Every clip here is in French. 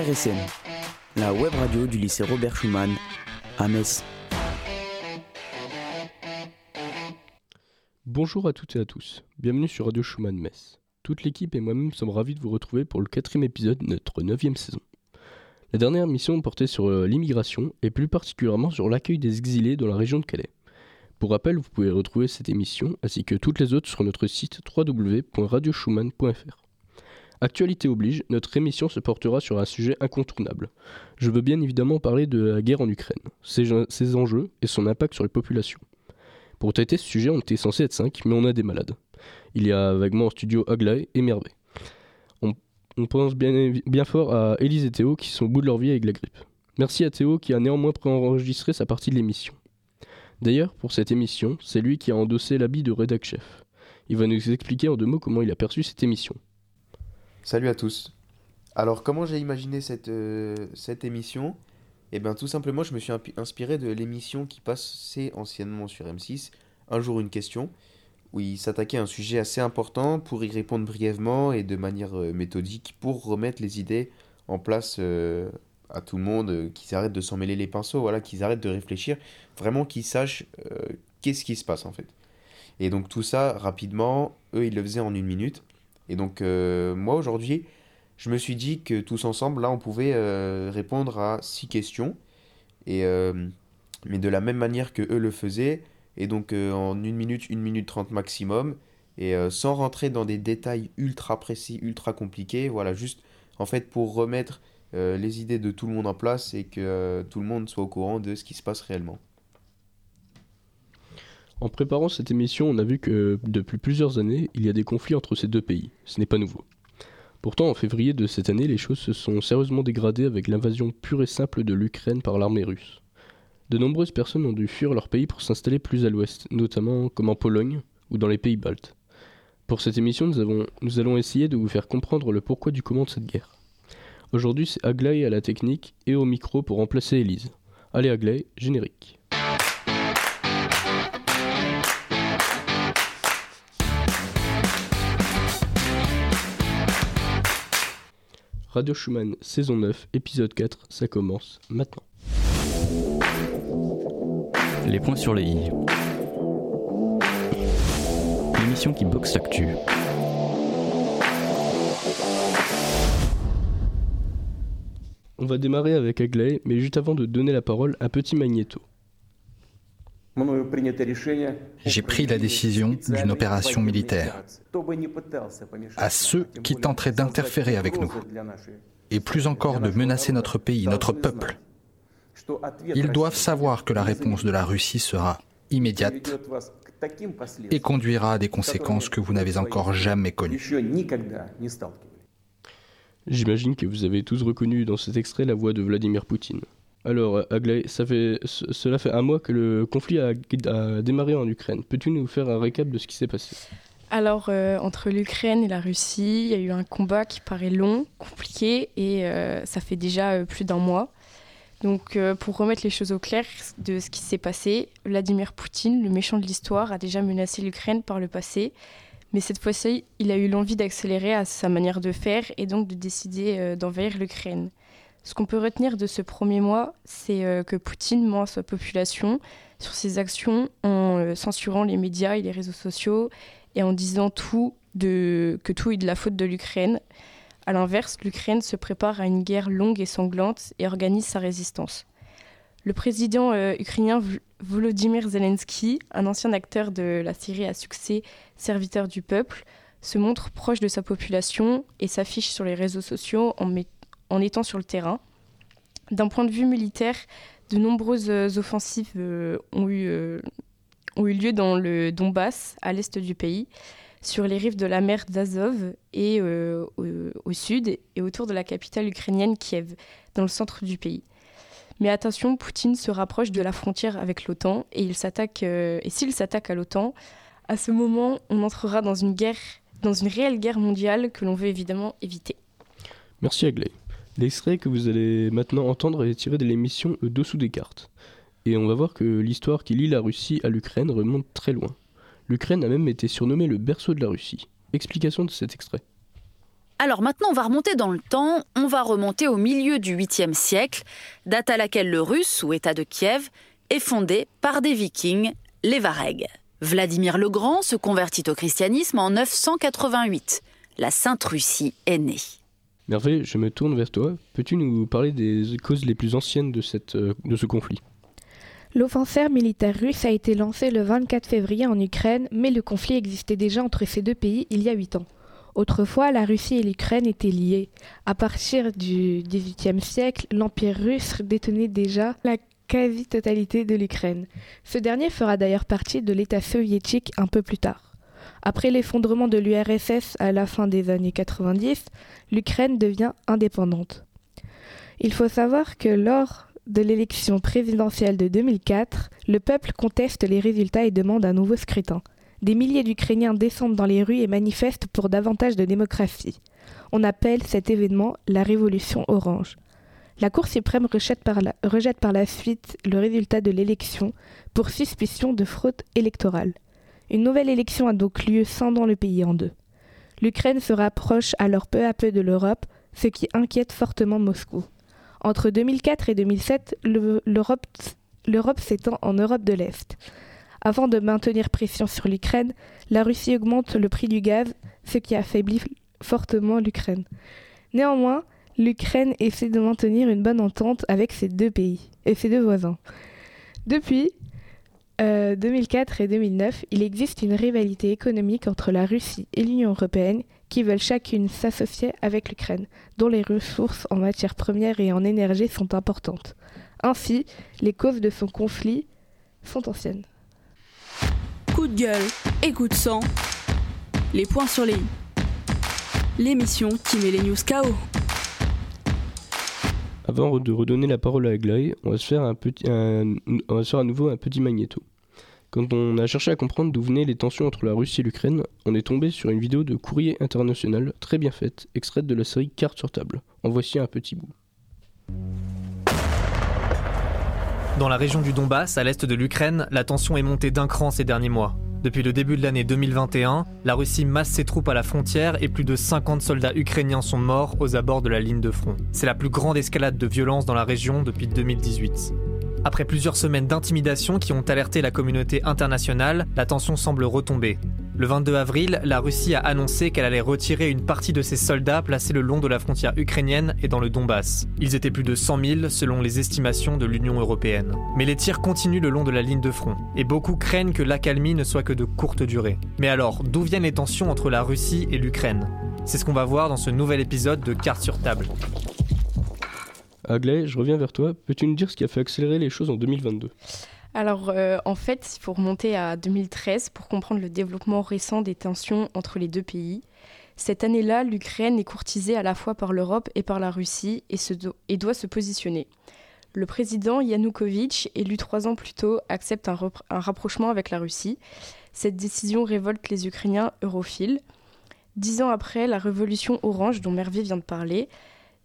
RSM, la web radio du lycée Robert Schumann à Metz. Bonjour à toutes et à tous, bienvenue sur Radio Schumann Metz. Toute l'équipe et moi-même sommes ravis de vous retrouver pour le quatrième épisode de notre neuvième saison. La dernière mission portait sur euh, l'immigration et plus particulièrement sur l'accueil des exilés dans la région de Calais. Pour rappel, vous pouvez retrouver cette émission ainsi que toutes les autres sur notre site www.radioschumann.fr. Actualité oblige, notre émission se portera sur un sujet incontournable. Je veux bien évidemment parler de la guerre en Ukraine, ses, enjeux et son impact sur les populations. Pour traiter ce sujet, on était censé être 5, mais on a des malades. Il y a vaguement en studio Aglaé et Mervé. On, on pense bien, bien fort à Élise et Théo qui sont au bout de leur vie avec la grippe. Merci à Théo qui a néanmoins préenregistré sa partie de l'émission. D'ailleurs, pour cette émission, c'est lui qui a endossé l'habit de rédac chef. Il va nous expliquer en deux mots comment il a perçu cette émission. Salut à tous. Alors, comment j'ai imaginé cette, euh, émission? Eh bien, tout simplement, je me suis inspiré de l'émission qui passait anciennement sur M6, Un jour une question, où il s'attaquait à un sujet assez important pour y répondre brièvement et de manière euh, méthodique pour remettre les idées en place euh, à tout le monde, qu'ils arrêtent de s'en mêler les pinceaux, voilà, qu'ils arrêtent de réfléchir, vraiment qu'ils sachent qu'est-ce qui se passe en fait. Et donc tout ça, rapidement, eux, ils le faisaient en une minute. Et donc, euh, moi, aujourd'hui, je me suis dit que tous ensemble, là, on pouvait euh, répondre à six questions. Euh, mais de la même manière que eux le faisaient. Et donc, en une minute, une minute trente maximum. Et sans rentrer dans des détails ultra précis, ultra compliqués. Voilà, juste, en fait, pour remettre les idées de tout le monde en place et que tout le monde soit au courant de ce qui se passe réellement. En préparant cette émission, on a vu que depuis plusieurs années, il y a des conflits entre ces deux pays. Ce n'est pas nouveau. Pourtant, en février de cette année, les choses se sont sérieusement dégradées avec l'invasion pure et simple de l'Ukraine par l'armée russe. De nombreuses personnes ont dû fuir leur pays pour s'installer plus à l'ouest, notamment comme en Pologne ou dans les pays baltes. Pour cette émission, nous, allons essayer de vous faire comprendre le pourquoi du comment de cette guerre. Aujourd'hui, c'est Aglaé à la technique et au micro pour remplacer Elise. Allez Aglaé, générique. Radio Schumann, saison 9, épisode 4, ça commence maintenant. Les points sur les i. L'émission qui boxe l'actu. On va démarrer avec Aglaé, mais juste avant de donner la parole, un petit magnéto. J'ai pris la décision d'une opération militaire à ceux qui tenteraient d'interférer avec nous et plus encore de menacer notre pays, notre peuple. Ils doivent savoir que la réponse de la Russie sera immédiate et conduira à des conséquences que vous n'avez encore jamais connues. J'imagine que vous avez tous reconnu dans cet extrait la voix de Vladimir Poutine. Alors, Aglaé, ça fait, cela fait un mois que le conflit a, démarré en Ukraine. Peux-tu nous faire un récap de ce qui s'est passé? Alors, euh, entre l'Ukraine et la Russie, il y a eu un combat qui paraît long, compliqué, et euh, ça fait déjà euh, plus d'un mois. Donc, pour remettre les choses au clair de ce qui s'est passé, Vladimir Poutine, le méchant de l'histoire, a déjà menacé l'Ukraine par le passé, mais cette fois-ci, il a eu l'envie d'accélérer à sa manière de faire et donc de décider d'envahir l'Ukraine. Ce qu'on peut retenir de ce premier mois, c'est euh, que Poutine ment à sa population sur ses actions en euh, censurant les médias et les réseaux sociaux et en disant tout de, que tout est de la faute de l'Ukraine. A l'inverse, l'Ukraine se prépare à une guerre longue et sanglante et organise sa résistance. Le président euh, ukrainien Volodymyr Zelensky, un ancien acteur de la série à succès Serviteur du peuple, se montre proche de sa population et s'affiche sur les réseaux sociaux en, mettant en étant sur le terrain. D'un point de vue militaire, de nombreuses euh, offensives euh, ont, eu, euh, ont eu lieu dans le Donbass, à l'est du pays, sur les rives de la mer d'Azov et au, sud et autour de la capitale ukrainienne Kiev, dans le centre du pays. Mais attention, Poutine se rapproche de la frontière avec l'OTAN et et s'il s'attaque à l'OTAN, à ce moment, on entrera dans une guerre, dans une réelle guerre mondiale que l'on veut évidemment éviter. Merci Agley. L'extrait que vous allez maintenant entendre est tiré de l'émission Dessous des cartes. Et on va voir que l'histoire qui lie la Russie à l'Ukraine remonte très loin. L'Ukraine a même été surnommée le berceau de la Russie. Explication de cet extrait. Alors maintenant, on va remonter dans le temps, on va remonter au milieu du 8e siècle, date à laquelle le russe, ou État de Kiev, est fondé par des vikings, les Varegs. Vladimir le Grand se convertit au christianisme en 988. La Sainte Russie est née. Merveille, je me tourne vers toi. Peux-tu nous parler des causes les plus anciennes de, euh, ce conflit? L'offensive militaire russe a été lancée le 24 février en Ukraine, mais le conflit existait déjà entre ces deux pays il y a huit ans. Autrefois, la Russie et l'Ukraine étaient liées. À partir du XVIIIe siècle, l'Empire russe détenait déjà la quasi-totalité de l'Ukraine. Ce dernier fera d'ailleurs partie de l'État soviétique un peu plus tard. Après l'effondrement de l'URSS à la fin des années 90, l'Ukraine devient indépendante. Il faut savoir que lors de l'élection présidentielle de 2004, le peuple conteste les résultats et demande un nouveau scrutin. Des milliers d'Ukrainiens descendent dans les rues et manifestent pour davantage de démocratie. On appelle cet événement la Révolution orange. La Cour suprême rejette par la, rejette par la suite le résultat de l'élection pour suspicion de fraude électorale. Une nouvelle élection a donc lieu scindant le pays en deux. L'Ukraine se rapproche alors peu à peu de l'Europe, ce qui inquiète fortement Moscou. Entre 2004 et 2007, l'Europe s'étend en Europe de l'Est. Avant de maintenir pression sur l'Ukraine, la Russie augmente le prix du gaz, ce qui affaiblit fortement l'Ukraine. Néanmoins, l'Ukraine essaie de maintenir une bonne entente avec ses deux pays et ses deux voisins. Depuis 2004 euh, et 2009, il existe une rivalité économique entre la Russie et l'Union européenne qui veulent chacune s'associer avec l'Ukraine, dont les ressources en matières premières et en énergie sont importantes. Ainsi, les causes de son conflit sont anciennes coup de gueule et coup de sang. Les points sur les i. L'émission qui met les news KO. Avant de redonner la parole à Aglaé, on va se faire un petit, on va se faire à nouveau un petit magnéto. Quand on a cherché à comprendre d'où venaient les tensions entre la Russie et l'Ukraine, on est tombé sur une vidéo de Courrier International très bien faite, extraite de la série Cartes sur table. En voici un petit bout. Dans la région du Donbass, à l'est de l'Ukraine, la tension est montée d'un cran ces derniers mois. Depuis le début de l'année 2021, la Russie masse ses troupes à la frontière et plus de 50 soldats ukrainiens sont morts aux abords de la ligne de front. C'est la plus grande escalade de violence dans la région depuis 2018. Après plusieurs semaines d'intimidation qui ont alerté la communauté internationale, la tension semble retomber. Le 22 avril, la Russie a annoncé qu'elle allait retirer une partie de ses soldats placés le long de la frontière ukrainienne et dans le Donbass. Ils étaient plus de 100 000 selon les estimations de l'Union européenne. Mais les tirs continuent le long de la ligne de front, et beaucoup craignent que l'accalmie ne soit que de courte durée. Mais alors, d'où viennent les tensions entre la Russie et l'Ukraine? C'est ce qu'on va voir dans ce nouvel épisode de Carte sur table. Aglaé, je reviens vers toi. Peux-tu nous dire ce qui a fait accélérer les choses en 2022 alors, euh, en fait, il faut remonter à 2013 pour comprendre le développement récent des tensions entre les deux pays. Cette année-là, l'Ukraine est courtisée à la fois par l'Europe et par la Russie et, doit se positionner. Le président Yanukovych, élu trois ans plus tôt, accepte un, un rapprochement avec la Russie. Cette décision révolte les Ukrainiens europhiles. Dix ans après la révolution orange dont Mervé vient de parler,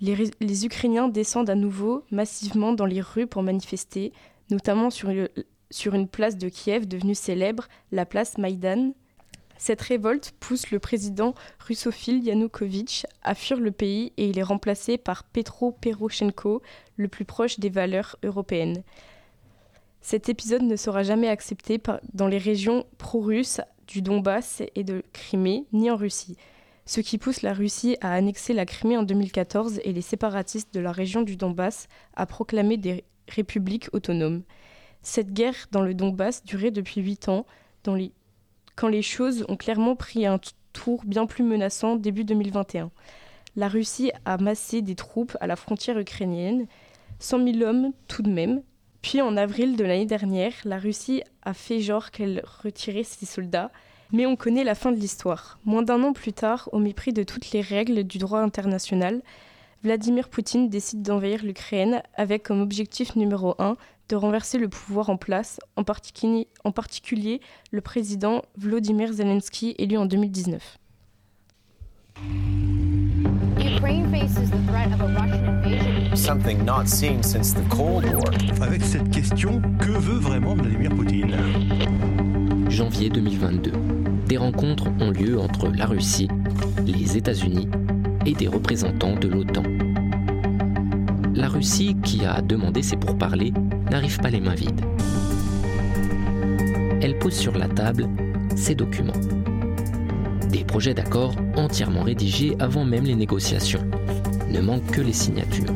les, Ukrainiens descendent à nouveau massivement dans les rues pour manifester, notamment sur une, sur une place de Kiev devenue célèbre, la place Maïdan. Cette révolte pousse le président russophile Yanukovych à fuir le pays et il est remplacé par Petro Poroshenko, le plus proche des valeurs européennes. Cet épisode ne sera jamais accepté dans les régions pro-russes du Donbass et de Crimée, ni en Russie, ce qui pousse la Russie à annexer la Crimée en 2014 et les séparatistes de la région du Donbass à proclamer des république autonome. Cette guerre dans le Donbass durait depuis huit ans, quand les choses ont clairement pris un tour bien plus menaçant début 2021. La Russie a massé des troupes à la frontière ukrainienne, 100 000 hommes tout de même. Puis en avril de l'année dernière, la Russie a fait genre qu'elle retirait ses soldats, mais on connaît la fin de l'histoire. Moins d'un an plus tard, au mépris de toutes les règles du droit international, Vladimir Poutine décide d'envahir l'Ukraine avec comme objectif numéro un de renverser le pouvoir en place, en, particulier, le président Vladimir Zelensky élu en 2019. Avec cette question, que veut vraiment Vladimir Poutine? Janvier 2022. Des rencontres ont lieu entre la Russie, les États-Unis et des représentants de l'OTAN. La Russie, qui a demandé ces pourparlers, n'arrive pas les mains vides. Elle pose sur la table ces documents. Des projets d'accord entièrement rédigés avant même les négociations. Ne manquent que les signatures.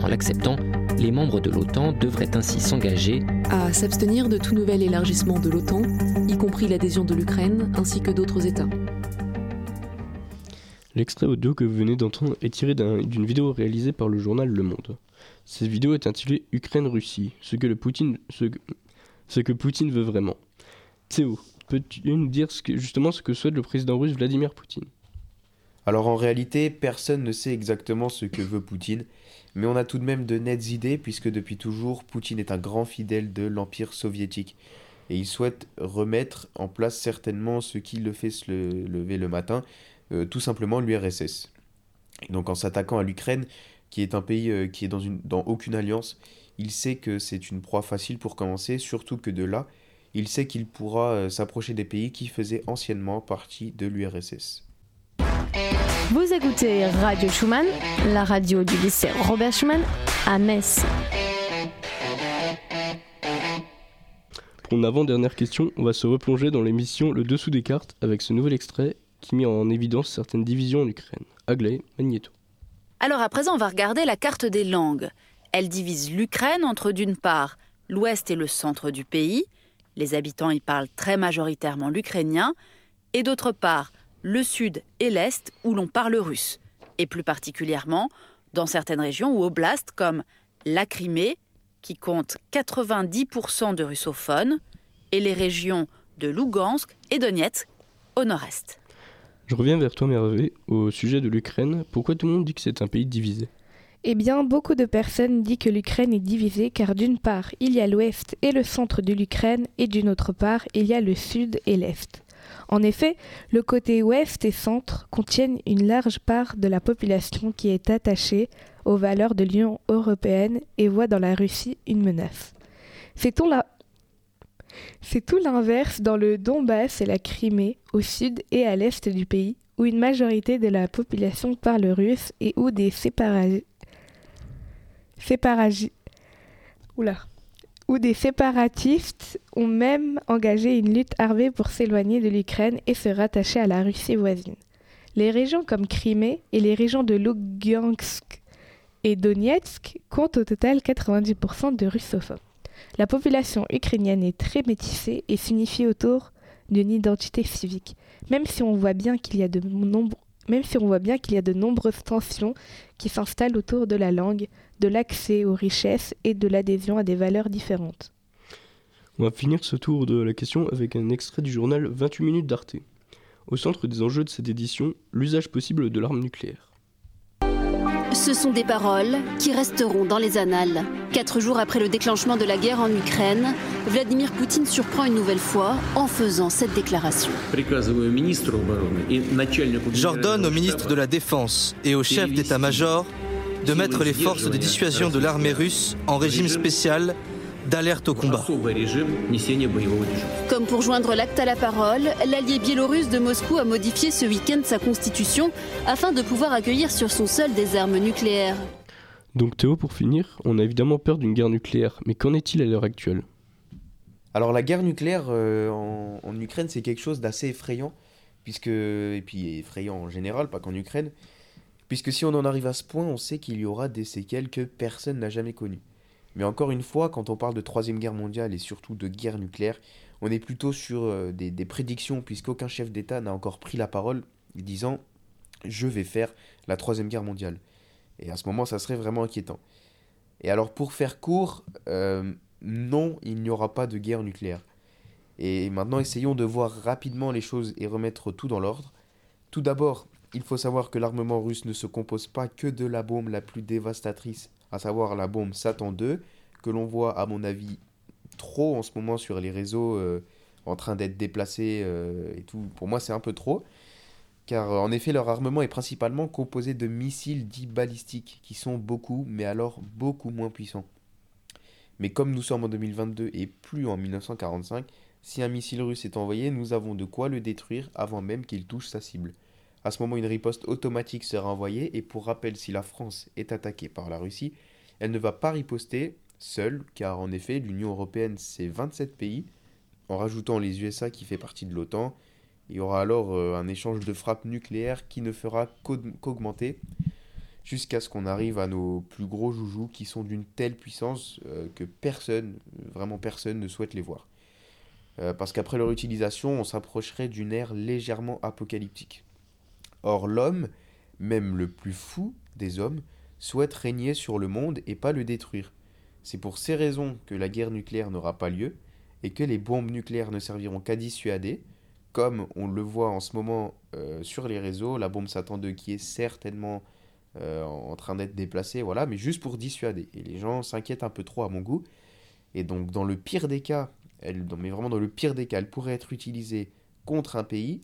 En l'acceptant, les membres de l'OTAN devraient ainsi s'engager à s'abstenir de tout nouvel élargissement de l'OTAN, y compris l'adhésion de l'Ukraine ainsi que d'autres États. L'extrait audio que vous venez d'entendre est tiré d'une vidéo réalisée par le journal Le Monde. Cette vidéo est intitulée Ukraine-Russie, ce que, le Poutine, ce, ce que Poutine veut vraiment. Théo, peux-tu nous dire ce que, justement ce que souhaite le président russe Vladimir Poutine? Alors en réalité, personne ne sait exactement ce que veut Poutine, mais on a tout de même de nettes idées puisque depuis toujours, Poutine est un grand fidèle de l'Empire soviétique. Et il souhaite remettre en place certainement ce qui le fait se lever le matin, euh, tout simplement l'URSS. Donc en s'attaquant à l'Ukraine, qui est un pays euh, qui est dans, une, dans aucune alliance, il sait que c'est une proie facile pour commencer, surtout que de là, il sait qu'il pourra euh, s'approcher des pays qui faisaient anciennement partie de l'URSS. Vous écoutez Radio Schumann, la radio du lycée Robert Schumann à Metz. Pour une avant-dernière question, on va se replonger dans l'émission Le dessous des cartes avec ce nouvel extrait qui met en évidence certaines divisions en Ukraine. Agley, Magneto. Alors à présent, on va regarder la carte des langues. Elle divise l'Ukraine entre d'une part l'ouest et le centre du pays, les habitants y parlent très majoritairement l'ukrainien, et d'autre part le sud et l'est où l'on parle russe, et plus particulièrement dans certaines régions ou oblasts comme la Crimée, qui compte 90% de russophones, et les régions de Lugansk et Donetsk au nord-est. Je reviens vers toi, Mervé, au sujet de l'Ukraine. Pourquoi tout le monde dit que c'est un pays divisé? Eh bien, beaucoup de personnes disent que l'Ukraine est divisée car d'une part, il y a l'ouest et le centre de l'Ukraine et d'une autre part, il y a le sud et l'est. En effet, le côté ouest et centre contiennent une large part de la population qui est attachée aux valeurs de l'Union européenne et voit dans la Russie une menace. C'est tout l'inverse dans le Donbass et la Crimée, au sud et à l'est du pays, où une majorité de la population parle russe et où des séparatistes où des séparatistes ont même engagé une lutte armée pour s'éloigner de l'Ukraine et se rattacher à la Russie voisine. Les régions comme Crimée et les régions de Lugansk et Donetsk comptent au total 90% de russophones. La population ukrainienne est très métissée et signifie autour d'une identité civique, même si on voit bien qu'il y a de nombreux même si on voit bien qu'il y a de nombreuses tensions qui s'installent autour de la langue, de l'accès aux richesses et de l'adhésion à des valeurs différentes. On va finir ce tour de la question avec un extrait du journal 28 minutes d'Arte. Au centre des enjeux de cette édition, l'usage possible de l'arme nucléaire. Ce sont des paroles qui resteront dans les annales. Quatre jours après le déclenchement de la guerre en Ukraine, Vladimir Poutine surprend une nouvelle fois en faisant cette déclaration. J'ordonne au ministre de la Défense et au chef d'état-major de mettre les forces de dissuasion de l'armée russe en régime spécial d'alerte au combat. Comme pour joindre l'acte à la parole, l'allié biélorusse de Moscou a modifié ce week-end sa constitution afin de pouvoir accueillir sur son sol des armes nucléaires. Donc Théo, pour finir, on a évidemment peur d'une guerre nucléaire, mais qu'en est-il à l'heure actuelle? Alors la guerre nucléaire euh, en, en, Ukraine, c'est quelque chose d'assez effrayant, puisque, et puis effrayant en général, pas qu'en Ukraine, puisque si on en arrive à ce point, on sait qu'il y aura des séquelles que personne n'a jamais connues. Mais encore une fois, quand on parle de Troisième Guerre mondiale et surtout de guerre nucléaire, on est plutôt sur euh, des, prédictions, puisqu'aucun chef d'État n'a encore pris la parole disant je vais faire la Troisième Guerre mondiale. Et à ce moment, ça serait vraiment inquiétant. Et alors, pour faire court, euh, non, il n'y aura pas de guerre nucléaire. Et maintenant, essayons de voir rapidement les choses et remettre tout dans l'ordre. Tout d'abord, il faut savoir que l'armement russe ne se compose pas que de la bombe la plus dévastatrice à savoir la bombe Satan 2, que l'on voit à mon avis trop en ce moment sur les réseaux euh, en train d'être déplacés euh, et tout. Pour moi c'est un peu trop, car en effet leur armement est principalement composé de missiles dits balistiques, qui sont beaucoup, mais alors beaucoup moins puissants. Mais comme nous sommes en 2022 et plus en 1945, si un missile russe est envoyé, nous avons de quoi le détruire avant même qu'il touche sa cible. À ce moment, une riposte automatique sera envoyée et pour rappel, si la France est attaquée par la Russie, elle ne va pas riposter seule, car en effet, l'Union européenne, c'est 27 pays. En rajoutant les USA qui fait partie de l'OTAN, il y aura alors euh, un échange de frappes nucléaires qui ne fera qu'augmenter jusqu'à ce qu'on arrive à nos plus gros joujoux qui sont d'une telle puissance euh, que personne, vraiment personne ne souhaite les voir. Euh, parce qu'après leur utilisation, on s'approcherait d'une ère légèrement apocalyptique. Or l'homme, même le plus fou des hommes, souhaite régner sur le monde et pas le détruire. C'est pour ces raisons que la guerre nucléaire n'aura pas lieu et que les bombes nucléaires ne serviront qu'à dissuader, comme on le voit en ce moment euh, sur les réseaux, la bombe Satan 2 qui est certainement euh, en train d'être déplacée, voilà, mais juste pour dissuader. Et les gens s'inquiètent un peu trop à mon goût. Et donc dans le pire des cas, elle, mais vraiment dans le pire des cas, elle pourrait être utilisée contre un pays,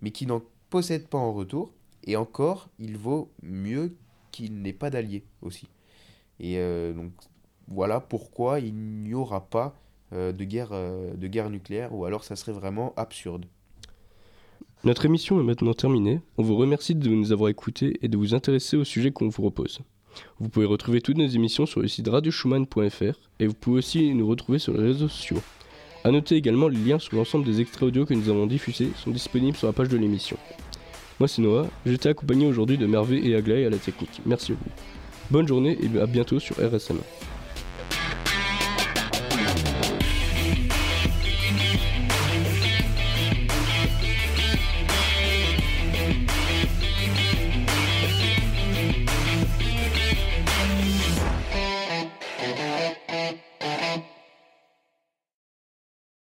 mais qui n'en possède pas en retour. Et encore, il vaut mieux qu'il n'ait pas d'alliés aussi. Et euh, donc voilà pourquoi il n'y aura pas de, guerre, de guerre nucléaire, ou alors ça serait vraiment absurde. Notre émission est maintenant terminée. On vous remercie de nous avoir écoutés et de vous intéresser au sujet qu'on vous propose. Vous pouvez retrouver toutes nos émissions sur le site radioschumann.fr et vous pouvez aussi nous retrouver sur les réseaux sociaux. A noter également les liens sur l'ensemble des extraits audio que nous avons diffusés sont disponibles sur la page de l'émission. Moi c'est Noah, j'étais accompagné aujourd'hui de Mervé et Aglaé à la technique. Merci vous. Bonne journée et à bientôt sur RSM.